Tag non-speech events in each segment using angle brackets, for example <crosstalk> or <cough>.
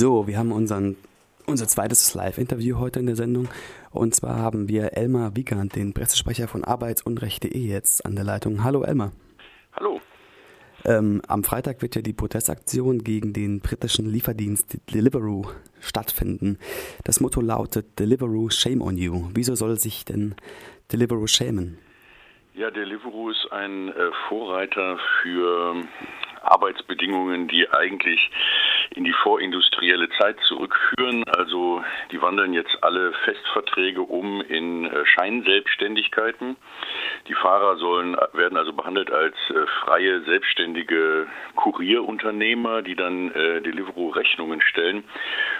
So, wir haben unseren, unser zweites Live-Interview heute in der Sendung. Und zwar haben wir Elmar Wiegand, den Pressesprecher von Arbeitsunrecht.de jetzt an der Leitung. Hallo Elmar. Hallo. Ähm, am Freitag wird ja die Protestaktion gegen den britischen Lieferdienst Deliveroo stattfinden. Das Motto lautet Deliveroo Shame on You. Wieso soll sich denn Deliveroo schämen? Ja, Deliveroo ist ein äh, Vorreiter für Arbeitsbedingungen, die eigentlich in die vorindustrielle Zeit zurückführen. Also die wandeln jetzt alle Festverträge um in äh, Scheinselbstständigkeiten. Die Fahrer sollen werden also behandelt als äh, freie selbstständige Kurierunternehmer, die dann äh, Deliveroo Rechnungen stellen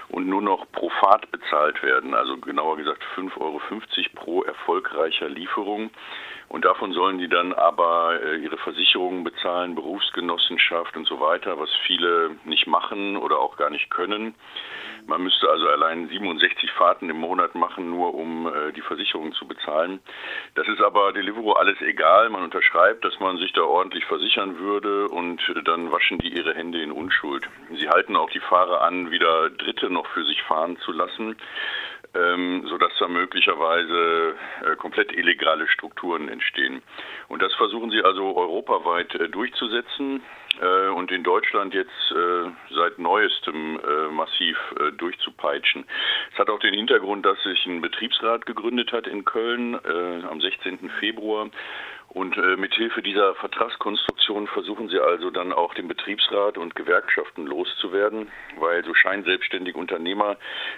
und nur noch pro Fahrt bezahlt werden. Also genauer gesagt 5,50 Euro pro erfolgreicher Lieferung. Und davon sollen die dann aber äh, ihre Versicherungen bezahlen, Berufsgenossenschaft und so weiter, was viele nicht machen oder auch gar nicht können. Man müsste also allein 67 Fahrten im Monat machen, nur um äh, die Versicherung zu bezahlen. Das ist aber Deliveroo alles egal. Man unterschreibt, dass man sich da ordentlich versichern würde und dann waschen die ihre Hände in Unschuld. Sie halten auch die Fahrer an, wieder Dritte noch für sich fahren zu lassen ähm, sodass da möglicherweise äh, komplett illegale Strukturen entstehen. Und das versuchen sie also europaweit äh, durchzusetzen äh, und in Deutschland jetzt äh, seit neuestem äh, massiv äh, durchzupeitschen. Es hat auch den Hintergrund, dass sich ein Betriebsrat gegründet hat in Köln am 16. Februar und äh, mithilfe dieser Vertragskonstruktion versuchen sie also dann auch den Betriebsrat und Gewerkschaften loszuwerden, weil so scheinselbstständige Unternehmer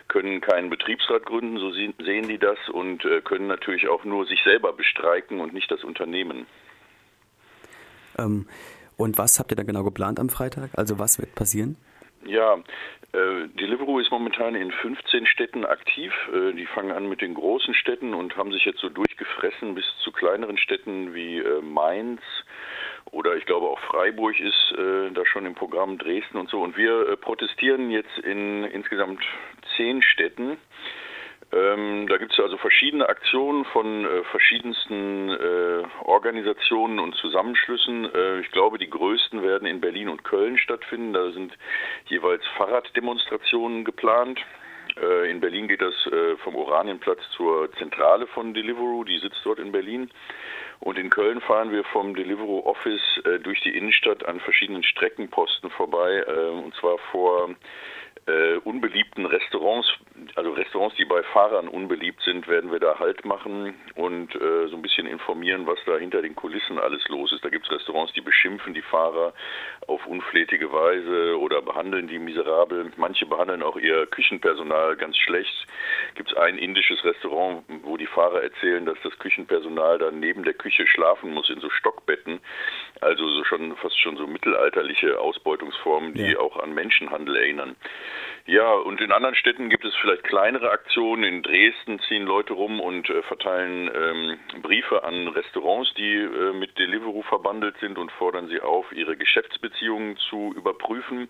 können keinen Betriebsrat gründen, so sehen die das, und äh, können natürlich auch nur sich selber bestreiken und nicht das Unternehmen. Ähm, und was habt ihr da genau geplant am Freitag? Also was wird passieren? Ja, äh, Deliveroo ist momentan in 15 Städten aktiv. Äh, die fangen an mit den großen Städten und haben sich jetzt so durchgefressen bis zu kleineren Städten wie äh, Mainz oder ich glaube auch Freiburg ist äh, da schon im Programm, Dresden und so. Und wir äh, protestieren jetzt in insgesamt zehn Städten. Ähm, da gibt es also verschiedene Aktionen von äh, verschiedensten äh, Organisationen und Zusammenschlüssen. Äh, ich glaube, die größten werden in Berlin und Köln stattfinden. Da sind jeweils Fahrraddemonstrationen geplant. Äh, in Berlin geht das äh, vom Oranienplatz zur Zentrale von Deliveroo, die sitzt dort in Berlin. Und in Köln fahren wir vom Deliveroo Office äh, durch die Innenstadt an verschiedenen Streckenposten vorbei, und zwar vor unbeliebten Restaurants, also Restaurants, die bei Fahrern unbeliebt sind, werden wir da Halt machen und äh, so ein bisschen informieren, was da hinter den Kulissen alles los ist. Da gibt es Restaurants, die beschimpfen die Fahrer auf unflätige Weise oder behandeln die miserabel. Manche behandeln auch ihr Küchenpersonal ganz schlecht. Gibt es ein indisches Restaurant, wo die Fahrer erzählen, dass das Küchenpersonal dann neben der Küche schlafen muss in so Stockbetten. Also so schon fast schon so mittelalterliche Ausbeutungsformen, die ja. auch an Menschenhandel erinnern. Ja, und in anderen Städten gibt es vielleicht kleinere Aktionen. In Dresden ziehen Leute rum und äh, verteilen ähm, Briefe an Restaurants, die äh, mit Deliveroo verbandelt sind und fordern sie auf, ihre Geschäftsbeziehungen zu überprüfen.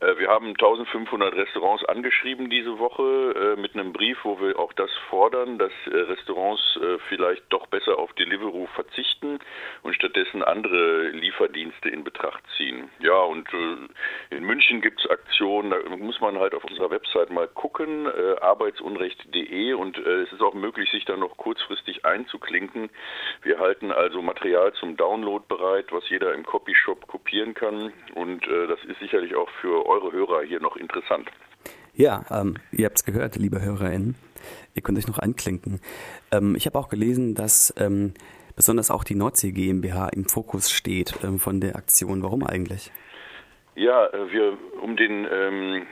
Äh, wir haben 1500 Restaurants angeschrieben diese Woche äh, mit einem Brief, wo wir auch das fordern, dass äh, Restaurants vielleicht doch besser auf Deliveroo verzichten und stattdessen andere Lieferdienste in Betracht ziehen. Ja, und in München gibt es Aktionen, da muss man halt auf unserer Website mal gucken, arbeitsunrecht.de und es ist auch möglich, sich da noch kurzfristig einzuklinken. Wir halten also Material zum Download bereit, was jeder im Copyshop kopieren kann und das ist sicherlich auch für eure Hörer hier noch interessant? Ja, ähm, ihr habt es gehört, liebe HörerInnen. Ihr könnt euch noch anklinken. Ähm, ich habe auch gelesen, dass ähm, besonders auch die Nordsee GmbH im Fokus steht ähm, von der Aktion. Warum eigentlich? Ja, äh, wir, um den, ähm,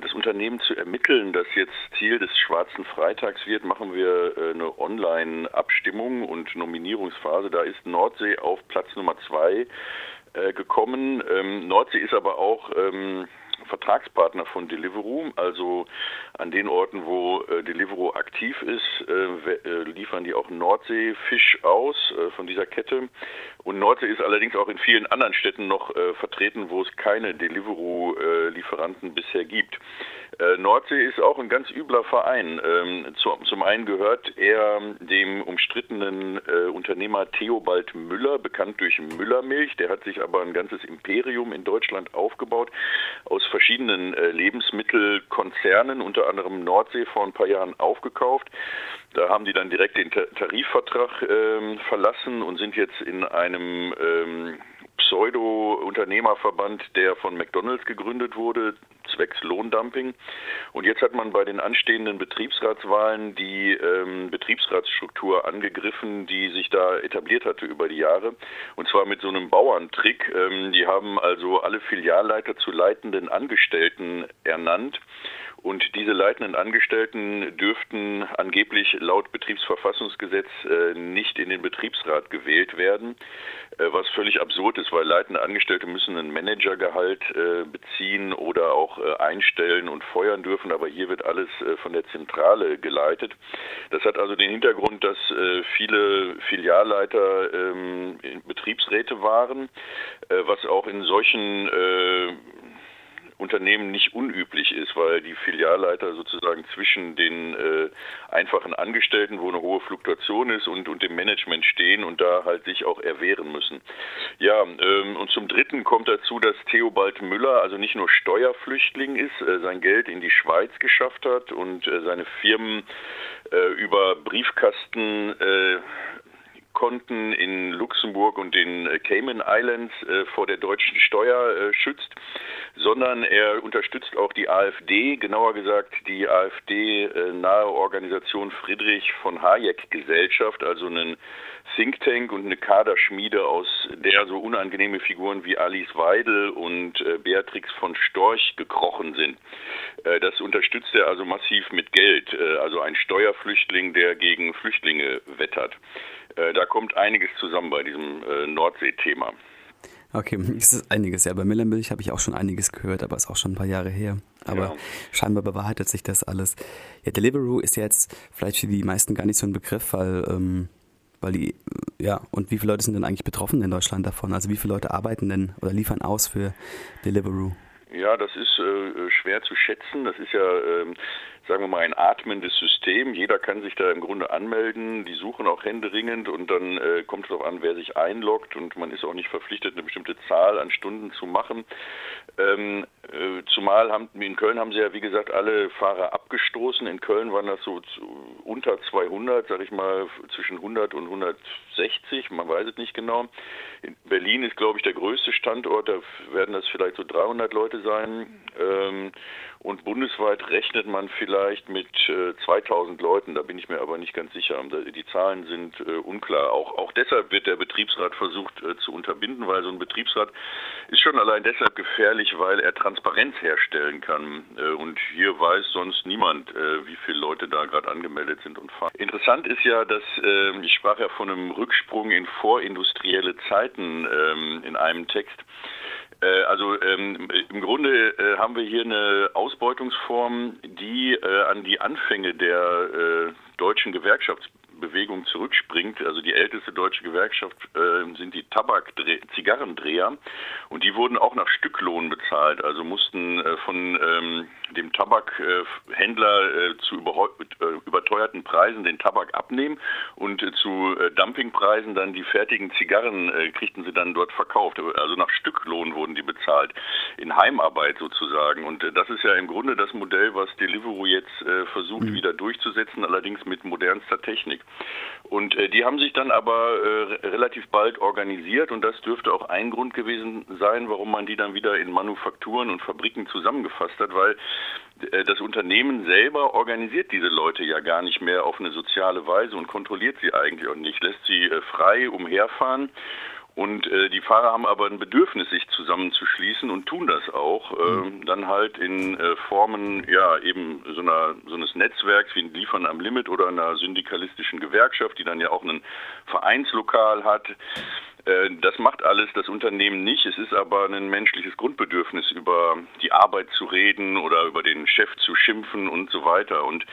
das Unternehmen zu ermitteln, das jetzt Ziel des Schwarzen Freitags wird, machen wir äh, eine Online-Abstimmung und Nominierungsphase. Da ist Nordsee auf Platz Nummer zwei gekommen. Ähm, Nordsee ist aber auch ähm, Vertragspartner von Deliveroo, also an den Orten, wo äh, Deliveroo aktiv ist, äh, äh, liefern die auch Nordseefisch aus von dieser Kette. Und Nordsee ist allerdings auch in vielen anderen Städten noch vertreten, wo es keine Deliveroo-Lieferanten bisher gibt. Nordsee ist auch ein ganz übler Verein. Ähm, zu, zum einen gehört er dem umstrittenen Unternehmer Theobald Müller, bekannt durch Müllermilch. Der hat sich aber ein ganzes Imperium in Deutschland aufgebaut aus verschiedenen äh, Lebensmittelkonzernen, unter anderem Nordsee vor ein paar Jahren aufgekauft. Da haben die dann direkt den Tarifvertrag ähm, verlassen und sind jetzt in einem ähm, Pseudo-Unternehmerverband, der von McDonalds gegründet wurde, zwecks Lohndumping. Und jetzt hat man bei den anstehenden Betriebsratswahlen die ähm, Betriebsratsstruktur angegriffen, die sich da etabliert hatte über die Jahre. Und zwar mit so einem Bauerntrick. Ähm, die haben also alle Filialleiter zu leitenden Angestellten ernannt und diese leitenden Angestellten dürften angeblich laut Betriebsverfassungsgesetz äh, nicht in den Betriebsrat gewählt werden, äh, was völlig absurd ist, weil leitende Angestellte müssen ein Managergehalt äh, beziehen oder auch einstellen und feuern dürfen, aber hier wird alles von der Zentrale geleitet. Das hat also den Hintergrund, dass viele Filialleiter ähm, Betriebsräte waren, was auch in solchen Unternehmen nicht unüblich ist, weil die Filialleiter sozusagen zwischen den äh, einfachen Angestellten, wo eine hohe Fluktuation ist, und, und dem Management stehen und da halt sich auch erwehren müssen. Ja, ähm, und zum Dritten kommt dazu, dass Theobald Müller also nicht nur Steuerflüchtling ist, äh, sein Geld in die Schweiz geschafft hat und äh, seine Firmen äh, über Briefkasten äh, Konten in Luxemburg und den äh, Cayman Islands äh, vor der deutschen Steuer äh, schützt, sondern er unterstützt auch die AfD, genauer gesagt die AfD-nahe Organisation Friedrich von Hayek Gesellschaft, also einen Think Tank und eine Kaderschmiede, aus der so unangenehme Figuren wie Alice Weidel und Beatrix von Storch gekrochen sind. Das unterstützt er also massiv mit Geld, also ein Steuerflüchtling, der gegen Flüchtlinge wettert. Da kommt einiges zusammen bei diesem äh, Nordsee-Thema. Okay, <laughs> es ist einiges. Ja, bei Millermilch habe ich auch schon einiges gehört, aber ist auch schon ein paar Jahre her. Aber ja. scheinbar bewahrheitet sich das alles. Ja, Deliveroo ist jetzt vielleicht für die meisten gar nicht so ein Begriff, weil, ähm, weil die, ja, und wie viele Leute sind denn eigentlich betroffen in Deutschland davon? Also wie viele Leute arbeiten denn oder liefern aus für Deliveroo? Ja, das ist äh, schwer zu schätzen. Das ist ja, ähm, sagen wir mal, ein atmendes System. Jeder kann sich da im Grunde anmelden. Die suchen auch händeringend und dann äh, kommt es darauf an, wer sich einloggt und man ist auch nicht verpflichtet, eine bestimmte Zahl an Stunden zu machen. Ähm, äh, zumal haben, in Köln haben sie ja, wie gesagt, alle Fahrer abgestoßen. In Köln waren das so unter 200, sag ich mal, zwischen 100 und 160, man weiß es nicht genau. In Berlin ist, glaube ich, der größte Standort, da werden das vielleicht so 300 Leute sein. Ähm, und bundesweit rechnet man vielleicht mit äh, 2000 Leuten, da bin ich mir aber nicht ganz sicher. Die Zahlen sind äh, unklar. Auch, auch deshalb wird der Betriebsrat versucht äh, zu unterbinden, weil so ein Betriebsrat ist schon allein deshalb gefährlich, weil er Transparenz herstellen kann. Äh, und hier weiß sonst niemand, äh, wie viele Leute da gerade angemeldet sind und fahren. Interessant ist ja, dass ähm, ich sprach ja von einem Rücksprung in vorindustrielle Zeiten ähm, in einem Text. Äh, also ähm, im Grunde haben wir hier eine Ausbeutungsform, die äh, an die Anfänge der äh, deutschen Gewerkschafts Bewegung zurückspringt. Also die älteste deutsche Gewerkschaft äh, sind die Tabak-Zigarrendreher und die wurden auch nach Stücklohn bezahlt. Also mussten äh, von ähm, dem Tabakhändler äh, zu äh, überteuerten Preisen den Tabak abnehmen und zu Dumpingpreisen dann die fertigen Zigarren kriegten sie dann dort verkauft. Also nach Stücklohn wurden die bezahlt in Heimarbeit sozusagen. Und das ist ja im Grunde das Modell, was Deliveroo jetzt versucht mhm. wieder durchzusetzen, allerdings mit modernster Technik. Und äh, die haben sich dann aber äh, relativ bald organisiert und das dürfte auch ein Grund gewesen sein, warum man die dann wieder in Manufakturen und Fabriken zusammengefasst hat, weil äh, das Unternehmen selber organisiert diese Leute ja gar nicht mehr auf eine soziale Weise und kontrolliert sie eigentlich auch nicht, lässt sie äh, frei umherfahren und äh, die Fahrer haben aber ein Bedürfnis, sich zusammenzuschließen und tun das auch. Äh, mhm. Dann halt in äh, Formen, ja, eben so, einer, so eines Netzwerks wie ein Liefern am Limit oder einer syndikalistischen Gewerkschaft, die dann ja auch ein Vereinslokal hat. Äh, das macht alles das Unternehmen nicht. Es ist aber ein menschliches Grundbedürfnis, über die Arbeit zu reden oder über den Chef zu schimpfen und so weiter. Und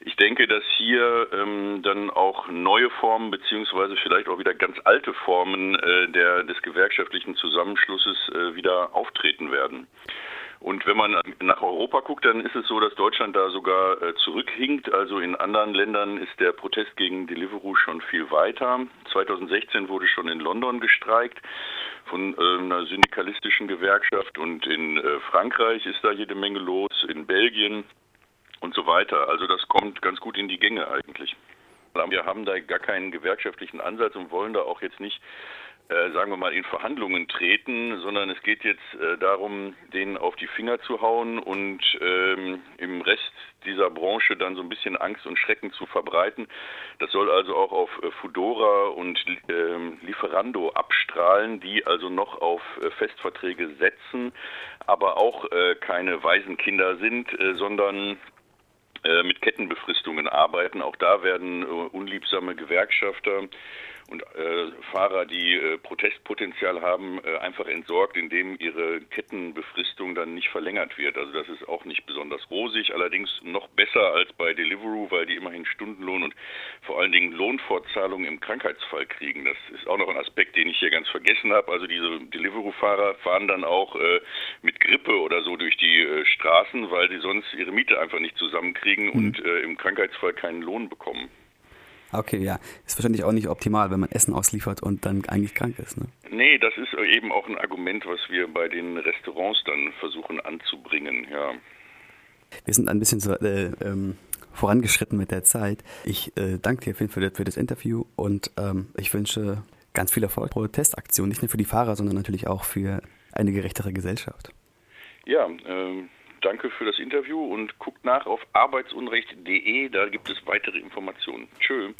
ich denke, dass hier ähm, dann auch neue Formen beziehungsweise vielleicht auch wieder ganz alte Formen äh, der, des gewerkschaftlichen Zusammenschlusses äh, wieder auftreten werden. Und wenn man nach Europa guckt, dann ist es so, dass Deutschland da sogar äh, zurückhinkt. Also in anderen Ländern ist der Protest gegen Deliveroo schon viel weiter. 2016 wurde schon in London gestreikt von äh, einer syndikalistischen Gewerkschaft und in äh, Frankreich ist da jede Menge los, in Belgien und so weiter. Also das kommt ganz gut in die Gänge eigentlich. Wir haben da gar keinen gewerkschaftlichen Ansatz und wollen da auch jetzt nicht sagen wir mal, in Verhandlungen treten, sondern es geht jetzt äh, darum, denen auf die Finger zu hauen und ähm, im Rest dieser Branche dann so ein bisschen Angst und Schrecken zu verbreiten. Das soll also auch auf äh, Fudora und äh, Lieferando abstrahlen, die also noch auf äh, Festverträge setzen, aber auch äh, keine Waisenkinder sind, sondern mit Kettenbefristungen arbeiten. Auch da werden unliebsame Gewerkschafter und äh, Fahrer, die äh, Protestpotenzial haben, äh, einfach entsorgt, indem ihre Kettenbefristung dann nicht verlängert wird. Also das ist auch nicht besonders rosig, allerdings noch besser als bei Deliveroo, weil die immerhin Stundenlohn und vor allen Dingen Lohnfortzahlung im Krankheitsfall kriegen. Das ist auch noch ein Aspekt, den ich hier ganz vergessen habe. Also diese Deliveroo-Fahrer fahren dann auch äh, mit Grippe oder so durch die äh, Straßen, weil sie sonst ihre Miete einfach nicht zusammenkriegen mhm. und äh, im Krankheitsfall keinen Lohn bekommen. Okay, ja. Ist wahrscheinlich auch nicht optimal, wenn man Essen ausliefert und dann eigentlich krank ist, ne? Nee, das ist eben auch ein Argument, was wir bei den Restaurants dann versuchen anzubringen, ja. Wir sind ein bisschen so, äh, ähm, vorangeschritten mit der Zeit. Ich äh, danke dir auf jeden Fall für das Interview und ähm, ich wünsche ganz viel Erfolg. Protestaktion, nicht nur für die Fahrer, sondern natürlich auch für eine gerechtere Gesellschaft. Ja, ähm danke für das Interview und guckt nach auf arbeitsunrecht.de, da gibt es weitere Informationen. Tschö.